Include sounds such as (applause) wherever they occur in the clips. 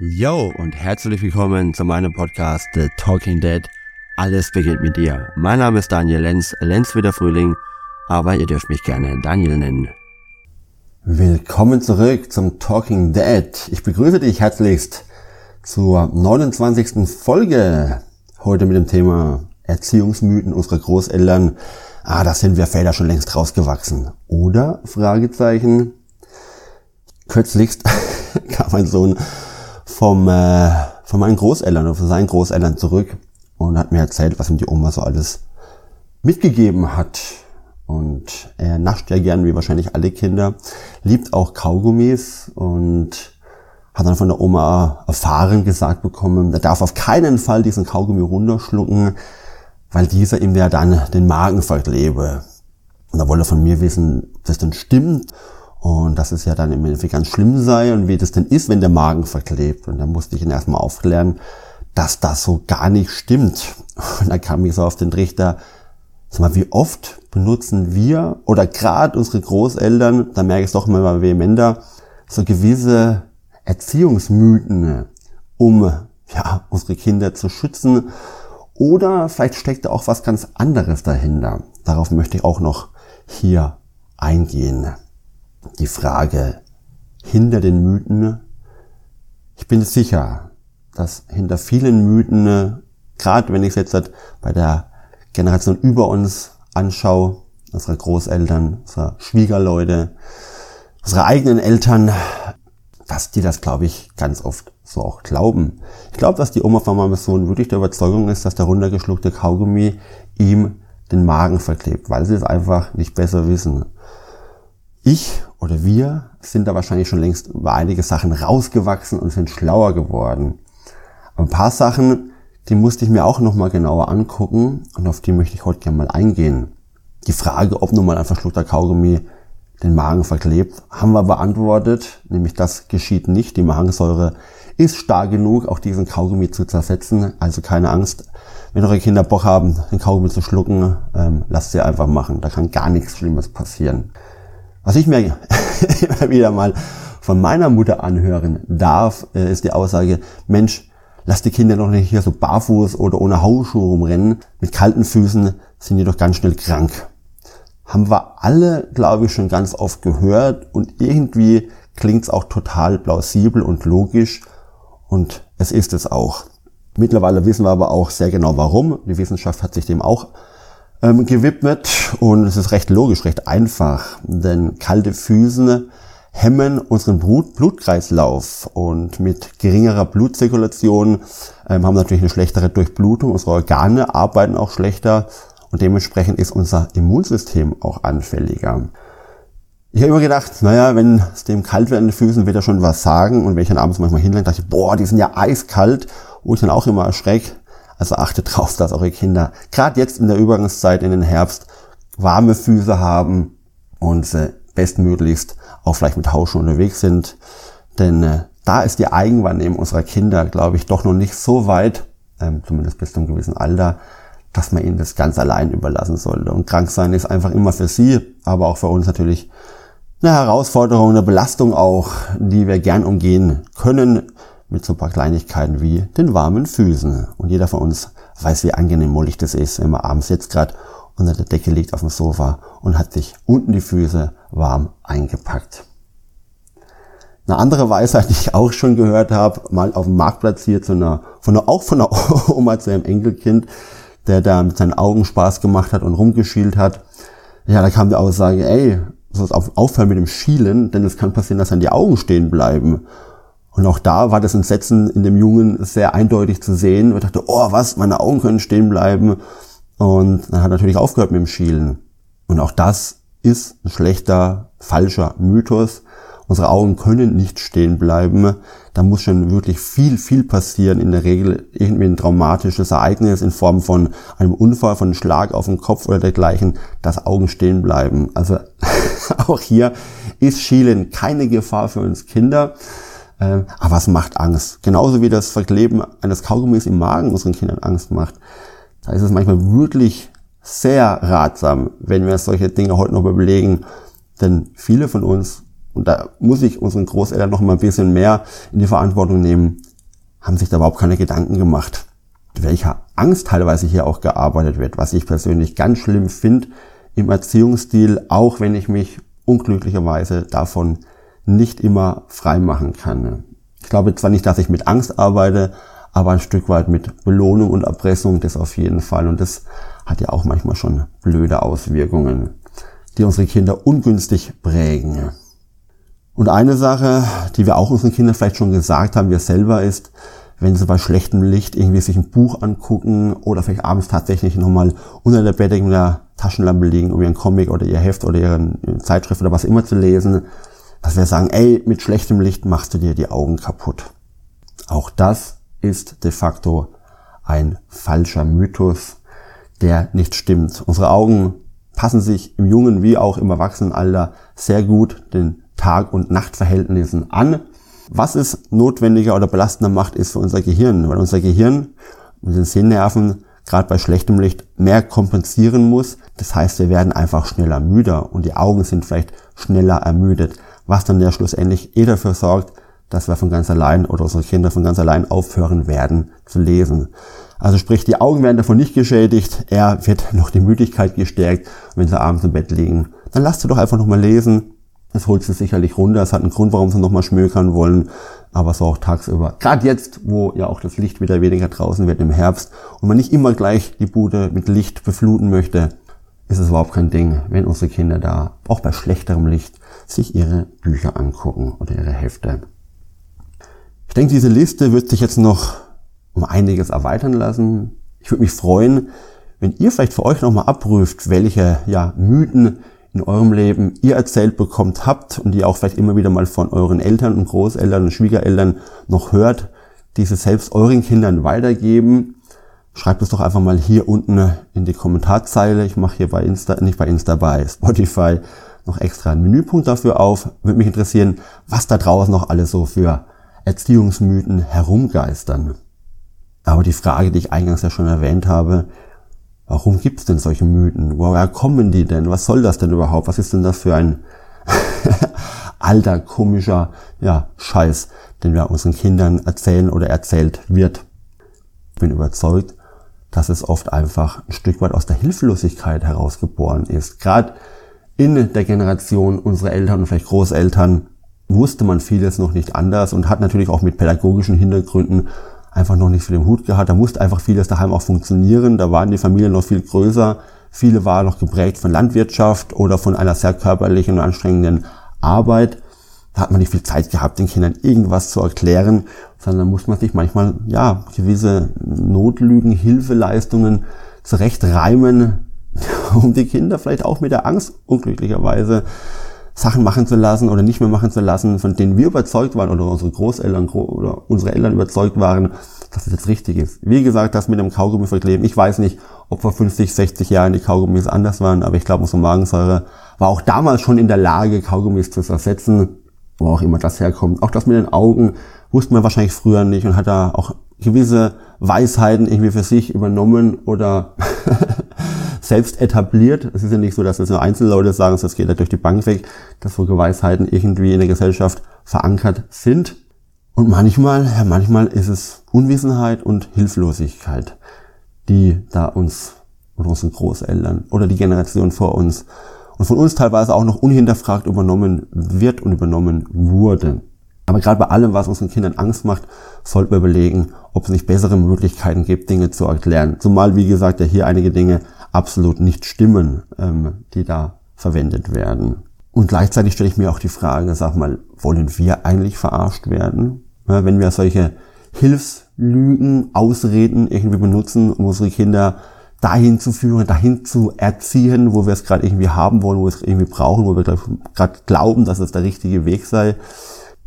Yo und herzlich willkommen zu meinem Podcast The Talking Dead. Alles beginnt mit dir. Mein Name ist Daniel Lenz, Lenz wie der Frühling, aber ihr dürft mich gerne Daniel nennen. Willkommen zurück zum Talking Dead. Ich begrüße dich herzlichst zur 29. Folge. Heute mit dem Thema Erziehungsmythen unserer Großeltern. Ah, da sind wir Väter schon längst rausgewachsen. Oder? Fragezeichen. Kürzlichst (laughs) kam mein Sohn vom, äh, von meinen Großeltern oder von seinen Großeltern zurück und hat mir erzählt, was ihm die Oma so alles mitgegeben hat. Und er nascht ja gern, wie wahrscheinlich alle Kinder, liebt auch Kaugummis und hat dann von der Oma erfahren gesagt bekommen, er darf auf keinen Fall diesen Kaugummi runterschlucken, weil dieser ihm ja dann den Magen verklebe. Und da wollte er von mir wissen, ob das denn stimmt und dass es ja dann im Endeffekt ganz schlimm sei und wie das denn ist, wenn der Magen verklebt. Und dann musste ich ihn erstmal aufklären, dass das so gar nicht stimmt. Und dann kam ich so auf den Trichter, sag mal, wie oft benutzen wir oder gerade unsere Großeltern, da merke ich es doch immer vehementer, so gewisse Erziehungsmythen, um ja, unsere Kinder zu schützen. Oder vielleicht steckt da auch was ganz anderes dahinter. Darauf möchte ich auch noch hier eingehen die Frage hinter den Mythen. Ich bin sicher, dass hinter vielen Mythen, gerade wenn ich es jetzt halt bei der Generation über uns anschaue, unsere Großeltern, unsere Schwiegerleute, unsere eigenen Eltern, dass die das, glaube ich, ganz oft so auch glauben. Ich glaube, dass die Oma von meinem Sohn wirklich der Überzeugung ist, dass der runtergeschluckte Kaugummi ihm den Magen verklebt, weil sie es einfach nicht besser wissen. Ich oder wir sind da wahrscheinlich schon längst über einige Sachen rausgewachsen und sind schlauer geworden. Aber ein paar Sachen, die musste ich mir auch nochmal genauer angucken und auf die möchte ich heute gerne mal eingehen. Die Frage, ob nun mal ein verschluckter Kaugummi den Magen verklebt, haben wir beantwortet, nämlich das geschieht nicht. Die Magensäure ist stark genug, auch diesen Kaugummi zu zersetzen. Also keine Angst, wenn eure Kinder Bock haben, den Kaugummi zu schlucken, ähm, lasst sie einfach machen. Da kann gar nichts Schlimmes passieren. Was ich mir (laughs) immer wieder mal von meiner Mutter anhören darf, äh, ist die Aussage, Mensch, lass die Kinder doch nicht hier so barfuß oder ohne Hausschuhe rumrennen. Mit kalten Füßen sind die doch ganz schnell krank. Haben wir alle, glaube ich, schon ganz oft gehört und irgendwie klingt es auch total plausibel und logisch und es ist es auch. Mittlerweile wissen wir aber auch sehr genau warum. Die Wissenschaft hat sich dem auch ähm, gewidmet. Und es ist recht logisch, recht einfach, denn kalte Füße hemmen unseren Blut Blutkreislauf. Und mit geringerer Blutzirkulation ähm, haben wir natürlich eine schlechtere Durchblutung, unsere Organe arbeiten auch schlechter. Und dementsprechend ist unser Immunsystem auch anfälliger. Ich habe immer gedacht, naja, wenn es dem kalt wird an den Füßen, wird er schon was sagen. Und wenn ich dann abends manchmal hinlege, dachte ich, boah, die sind ja eiskalt, wo ich dann auch immer erschrecke, also achtet drauf, dass eure Kinder gerade jetzt in der Übergangszeit in den Herbst warme Füße haben und sie bestmöglichst auch vielleicht mit Hausschuhen unterwegs sind. Denn äh, da ist die Eigenwahrnehmung unserer Kinder, glaube ich, doch noch nicht so weit, ähm, zumindest bis zu einem gewissen Alter, dass man ihnen das ganz allein überlassen sollte. Und krank sein ist einfach immer für sie, aber auch für uns natürlich eine Herausforderung, eine Belastung auch, die wir gern umgehen können, mit so ein paar Kleinigkeiten wie den warmen Füßen. Und jeder von uns weiß, wie angenehm mollig das ist, wenn man abends jetzt gerade unter der Decke liegt auf dem Sofa und hat sich unten die Füße warm eingepackt. Eine andere Weisheit, die ich auch schon gehört habe, mal auf dem Marktplatz hier zu einer, von einer, auch von einer (laughs) Oma zu einem Enkelkind, der da mit seinen Augen Spaß gemacht hat und rumgeschielt hat. Ja, da kam die Aussage, ey, sollst aufhören mit dem Schielen, denn es kann passieren, dass dann die Augen stehen bleiben. Und auch da war das Entsetzen in dem Jungen sehr eindeutig zu sehen. Ich dachte, oh was, meine Augen können stehen bleiben. Und dann hat er natürlich aufgehört mit dem Schielen. Und auch das ist ein schlechter, falscher Mythos. Unsere Augen können nicht stehen bleiben. Da muss schon wirklich viel, viel passieren. In der Regel irgendwie ein traumatisches Ereignis in Form von einem Unfall, von einem Schlag auf den Kopf oder dergleichen, dass Augen stehen bleiben. Also (laughs) auch hier ist Schielen keine Gefahr für uns Kinder. Ähm, aber es macht Angst. Genauso wie das Verkleben eines Kaugummis im Magen unseren Kindern Angst macht. Da ist es manchmal wirklich sehr ratsam, wenn wir solche Dinge heute noch überlegen. Denn viele von uns, und da muss ich unseren Großeltern noch mal ein bisschen mehr in die Verantwortung nehmen, haben sich da überhaupt keine Gedanken gemacht, welcher Angst teilweise hier auch gearbeitet wird, was ich persönlich ganz schlimm finde im Erziehungsstil, auch wenn ich mich unglücklicherweise davon nicht immer frei machen kann. Ich glaube zwar nicht, dass ich mit Angst arbeite, aber ein Stück weit mit Belohnung und Erpressung, das auf jeden Fall. Und das hat ja auch manchmal schon blöde Auswirkungen, die unsere Kinder ungünstig prägen. Und eine Sache, die wir auch unseren Kindern vielleicht schon gesagt haben, wir selber ist, wenn sie bei schlechtem Licht irgendwie sich ein Buch angucken oder vielleicht abends tatsächlich nochmal unter der Bettdecke mit der Taschenlampe liegen, um ihren Comic oder ihr Heft oder ihre Zeitschrift oder was immer zu lesen, dass wir sagen, ey, mit schlechtem Licht machst du dir die Augen kaputt. Auch das ist de facto ein falscher Mythos, der nicht stimmt. Unsere Augen passen sich im jungen wie auch im Erwachsenenalter sehr gut den Tag- und Nachtverhältnissen an. Was es notwendiger oder belastender macht, ist für unser Gehirn, weil unser Gehirn mit den Sehnerven gerade bei schlechtem Licht mehr kompensieren muss. Das heißt, wir werden einfach schneller müder und die Augen sind vielleicht schneller ermüdet, was dann ja schlussendlich eh dafür sorgt, dass wir von ganz allein oder unsere Kinder von ganz allein aufhören werden zu lesen. Also sprich, die Augen werden davon nicht geschädigt, er wird (laughs) noch die Müdigkeit gestärkt, wenn sie abends im Bett liegen. Dann lasst sie doch einfach nochmal lesen, das holt sie sicherlich runter. Es hat einen Grund, warum sie nochmal schmökern wollen. Aber so auch tagsüber. Gerade jetzt, wo ja auch das Licht wieder weniger draußen wird im Herbst und man nicht immer gleich die Bude mit Licht befluten möchte, ist es überhaupt kein Ding, wenn unsere Kinder da auch bei schlechterem Licht sich ihre Bücher angucken oder ihre Hefte. Ich denke, diese Liste wird sich jetzt noch um einiges erweitern lassen. Ich würde mich freuen, wenn ihr vielleicht für euch nochmal abprüft, welche ja, Mythen in eurem Leben ihr erzählt bekommt habt und die auch vielleicht immer wieder mal von euren Eltern und Großeltern und Schwiegereltern noch hört, diese selbst euren Kindern weitergeben. Schreibt es doch einfach mal hier unten in die Kommentarzeile. Ich mache hier bei Insta, nicht bei Insta, bei Spotify noch extra einen Menüpunkt dafür auf. Würde mich interessieren, was da draußen noch alles so für Erziehungsmythen herumgeistern. Aber die Frage, die ich eingangs ja schon erwähnt habe, Warum gibt es denn solche Mythen? Woher kommen die denn? Was soll das denn überhaupt? Was ist denn das für ein (laughs) alter, komischer ja, Scheiß, den wir unseren Kindern erzählen oder erzählt wird? Ich bin überzeugt, dass es oft einfach ein Stück weit aus der Hilflosigkeit herausgeboren ist. Gerade in der Generation unserer Eltern und vielleicht Großeltern wusste man vieles noch nicht anders und hat natürlich auch mit pädagogischen Hintergründen einfach noch nicht für den Hut gehabt. Da musste einfach vieles daheim auch funktionieren. Da waren die Familien noch viel größer. Viele waren noch geprägt von Landwirtschaft oder von einer sehr körperlichen und anstrengenden Arbeit. Da hat man nicht viel Zeit gehabt, den Kindern irgendwas zu erklären, sondern muss man sich manchmal, ja, gewisse Notlügen, Hilfeleistungen zurechtreimen, (laughs) um die Kinder vielleicht auch mit der Angst unglücklicherweise Sachen machen zu lassen oder nicht mehr machen zu lassen, von denen wir überzeugt waren oder unsere Großeltern oder unsere Eltern überzeugt waren, dass es jetzt richtig ist. Wie gesagt, das mit dem Kaugummi verkleben. Ich weiß nicht, ob vor 50, 60 Jahren die Kaugummis anders waren, aber ich glaube, unsere Magensäure war auch damals schon in der Lage, Kaugummis zu zersetzen, wo auch immer das herkommt. Auch das mit den Augen wusste man wahrscheinlich früher nicht und hat da auch gewisse Weisheiten irgendwie für sich übernommen oder (laughs) selbst etabliert. Es ist ja nicht so, dass es nur Einzelleute sagen, das geht ja durch die Bank weg, dass so Geweisheiten irgendwie in der Gesellschaft verankert sind. Und manchmal, ja, manchmal ist es Unwissenheit und Hilflosigkeit, die da uns oder unsere Großeltern oder die Generation vor uns und von uns teilweise auch noch unhinterfragt übernommen wird und übernommen wurde. Aber gerade bei allem, was unseren Kindern Angst macht, sollten wir überlegen, ob es nicht bessere Möglichkeiten gibt, Dinge zu erklären. Zumal, wie gesagt, ja hier einige Dinge absolut nicht stimmen, ähm, die da verwendet werden. Und gleichzeitig stelle ich mir auch die Frage, sag mal, wollen wir eigentlich verarscht werden? Ja, wenn wir solche Hilfslügen, Ausreden irgendwie benutzen, um unsere Kinder dahin zu führen, dahin zu erziehen, wo wir es gerade irgendwie haben wollen, wo wir es irgendwie brauchen, wo wir gerade glauben, dass es der richtige Weg sei.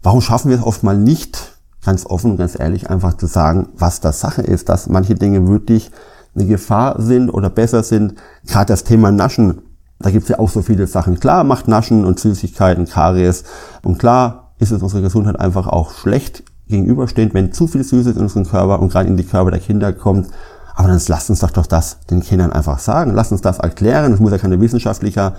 Warum schaffen wir es oft mal nicht, ganz offen ganz ehrlich, einfach zu sagen, was das Sache ist, dass manche Dinge wirklich eine Gefahr sind oder besser sind. Gerade das Thema Naschen, da gibt's ja auch so viele Sachen. Klar macht Naschen und Süßigkeiten Karies und klar ist es unserer Gesundheit einfach auch schlecht gegenüberstehend, wenn zu viel Süßes in unseren Körper und gerade in die Körper der Kinder kommt. Aber dann lasst uns doch, doch das den Kindern einfach sagen. Lasst uns das erklären. Es muss ja keine wissenschaftliche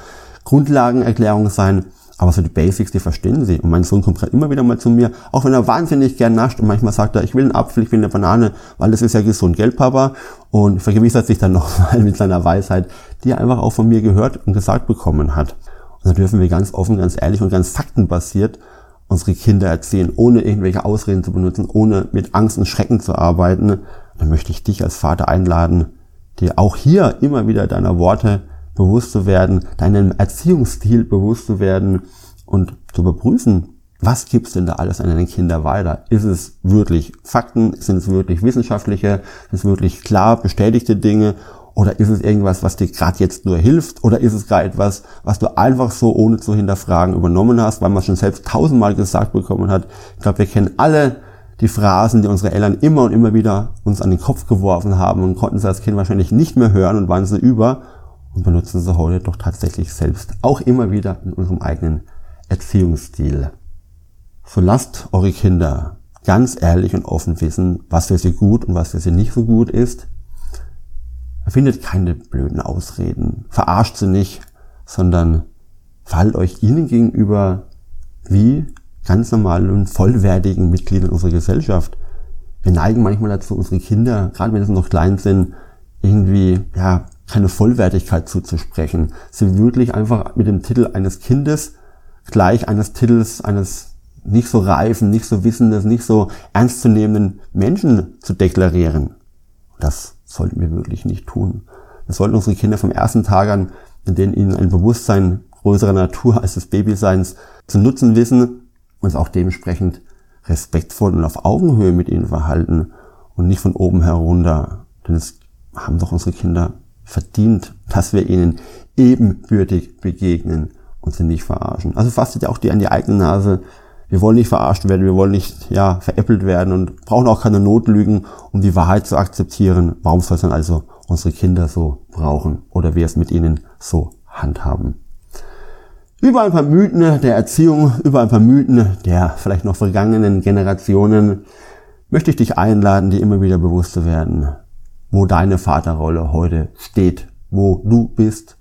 Grundlagenerklärung sein. Aber so die Basics, die verstehen sie. Und mein Sohn kommt gerade immer wieder mal zu mir, auch wenn er wahnsinnig gern nascht und manchmal sagt er, ich will einen Apfel, ich will eine Banane, weil das ist ja gesund, gell, Papa? Und vergewissert sich dann (laughs) nochmal mit seiner Weisheit, die er einfach auch von mir gehört und gesagt bekommen hat. Und da dürfen wir ganz offen, ganz ehrlich und ganz faktenbasiert unsere Kinder erziehen, ohne irgendwelche Ausreden zu benutzen, ohne mit Angst und Schrecken zu arbeiten. Dann möchte ich dich als Vater einladen, dir auch hier immer wieder deiner Worte bewusst zu werden, deinem Erziehungsstil bewusst zu werden und zu überprüfen, was gibt's denn da alles an deine Kinder weiter? Ist es wirklich Fakten? Sind es wirklich wissenschaftliche? Sind es wirklich klar bestätigte Dinge? Oder ist es irgendwas, was dir gerade jetzt nur hilft? Oder ist es gerade etwas, was du einfach so ohne zu hinterfragen übernommen hast, weil man schon selbst tausendmal gesagt bekommen hat? Ich glaube, wir kennen alle die Phrasen, die unsere Eltern immer und immer wieder uns an den Kopf geworfen haben und konnten sie als Kind wahrscheinlich nicht mehr hören und waren sie über und benutzen sie heute doch tatsächlich selbst, auch immer wieder in unserem eigenen Erziehungsstil. So lasst eure Kinder ganz ehrlich und offen wissen, was für sie gut und was für sie nicht so gut ist. Findet keine blöden Ausreden, verarscht sie nicht, sondern fallt euch ihnen gegenüber wie ganz normalen, vollwertigen Mitgliedern unserer Gesellschaft. Wir neigen manchmal dazu, unsere Kinder, gerade wenn sie noch klein sind, irgendwie, ja, keine Vollwertigkeit zuzusprechen. Sie wirklich einfach mit dem Titel eines Kindes gleich eines Titels eines nicht so reifen, nicht so wissendes, nicht so ernstzunehmenden Menschen zu deklarieren. Das sollten wir wirklich nicht tun. Das sollten unsere Kinder vom ersten Tag an, in denen ihnen ein Bewusstsein größerer Natur als des Babyseins zu nutzen wissen, uns auch dementsprechend respektvoll und auf Augenhöhe mit ihnen verhalten und nicht von oben herunter. Denn es haben doch unsere Kinder verdient, dass wir ihnen ebenbürtig begegnen und sie nicht verarschen. Also fastet ja auch die an die eigene Nase. Wir wollen nicht verarscht werden, wir wollen nicht ja, veräppelt werden und brauchen auch keine Notlügen, um die Wahrheit zu akzeptieren. Warum soll es dann also unsere Kinder so brauchen oder wir es mit ihnen so handhaben? Über ein paar Mythen der Erziehung, über ein paar Mythen der vielleicht noch vergangenen Generationen möchte ich dich einladen, dir immer wieder bewusst zu werden, wo deine Vaterrolle heute steht, wo du bist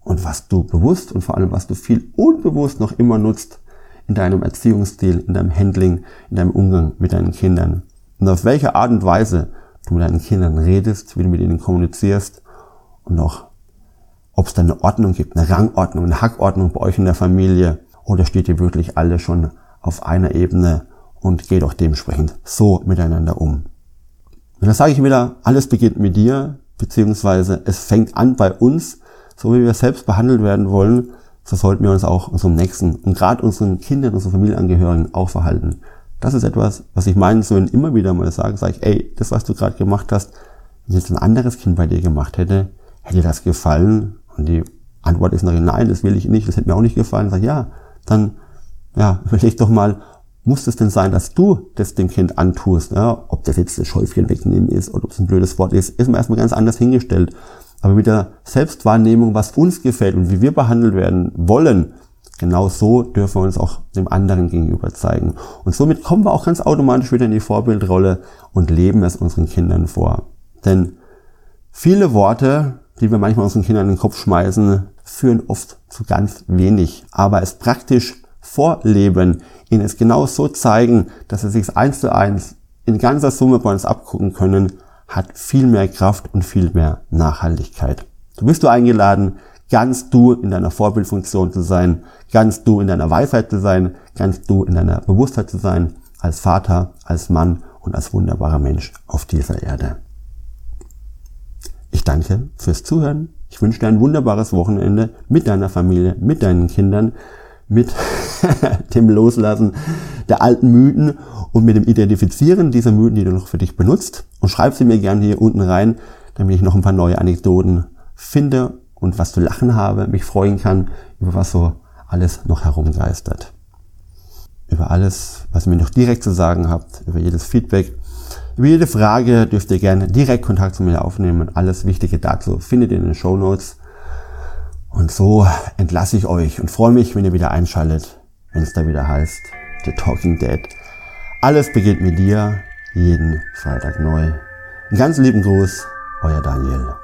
und was du bewusst und vor allem was du viel unbewusst noch immer nutzt in deinem Erziehungsstil, in deinem Handling, in deinem Umgang mit deinen Kindern. Und auf welche Art und Weise du mit deinen Kindern redest, wie du mit ihnen kommunizierst und auch, ob es da eine Ordnung gibt, eine Rangordnung, eine Hackordnung bei euch in der Familie oder steht ihr wirklich alle schon auf einer Ebene und geht auch dementsprechend so miteinander um. Und da sage ich wieder, alles beginnt mit dir, beziehungsweise es fängt an bei uns, so wie wir selbst behandelt werden wollen, so sollten wir uns auch unserem Nächsten und gerade unseren Kindern, unseren Familienangehörigen auch verhalten. Das ist etwas, was ich meinen Söhnen immer wieder mal sage, sage ich, ey, das, was du gerade gemacht hast, wenn jetzt ein anderes Kind bei dir gemacht hätte, hätte das gefallen? Und die Antwort ist noch nein, das will ich nicht, das hätte mir auch nicht gefallen. Sag ja, dann ja, (laughs) überleg doch mal, muss es denn sein, dass du das dem Kind antust? Ja? Ob das jetzt das Schäufchen wegnehmen ist oder ob es ein blödes Wort ist, ist mir erstmal ganz anders hingestellt. Aber mit der Selbstwahrnehmung, was uns gefällt und wie wir behandelt werden wollen, genau so dürfen wir uns auch dem anderen gegenüber zeigen. Und somit kommen wir auch ganz automatisch wieder in die Vorbildrolle und leben es unseren Kindern vor. Denn viele Worte, die wir manchmal unseren Kindern in den Kopf schmeißen, führen oft zu ganz wenig. Aber es praktisch vorleben, ihnen es genau so zeigen, dass sie sich eins zu eins in ganzer Summe bei uns abgucken können, hat viel mehr Kraft und viel mehr Nachhaltigkeit. Du bist du eingeladen, ganz du in deiner Vorbildfunktion zu sein, ganz du in deiner Weisheit zu sein, ganz du in deiner Bewusstheit zu sein, als Vater, als Mann und als wunderbarer Mensch auf dieser Erde. Ich danke fürs Zuhören. Ich wünsche dir ein wunderbares Wochenende mit deiner Familie, mit deinen Kindern mit (laughs) dem Loslassen der alten Mythen und mit dem Identifizieren dieser Mythen, die du noch für dich benutzt. Und schreib sie mir gerne hier unten rein, damit ich noch ein paar neue Anekdoten finde und was zu lachen habe, mich freuen kann, über was so alles noch herumgeistert. Über alles, was ihr mir noch direkt zu sagen habt, über jedes Feedback, über jede Frage dürft ihr gerne direkt Kontakt zu mir aufnehmen. Alles Wichtige dazu findet ihr in den Show Notes. Und so entlasse ich euch und freue mich, wenn ihr wieder einschaltet, wenn es da wieder heißt The Talking Dead. Alles beginnt mit dir, jeden Freitag neu. Einen ganz lieben Gruß, euer Daniel.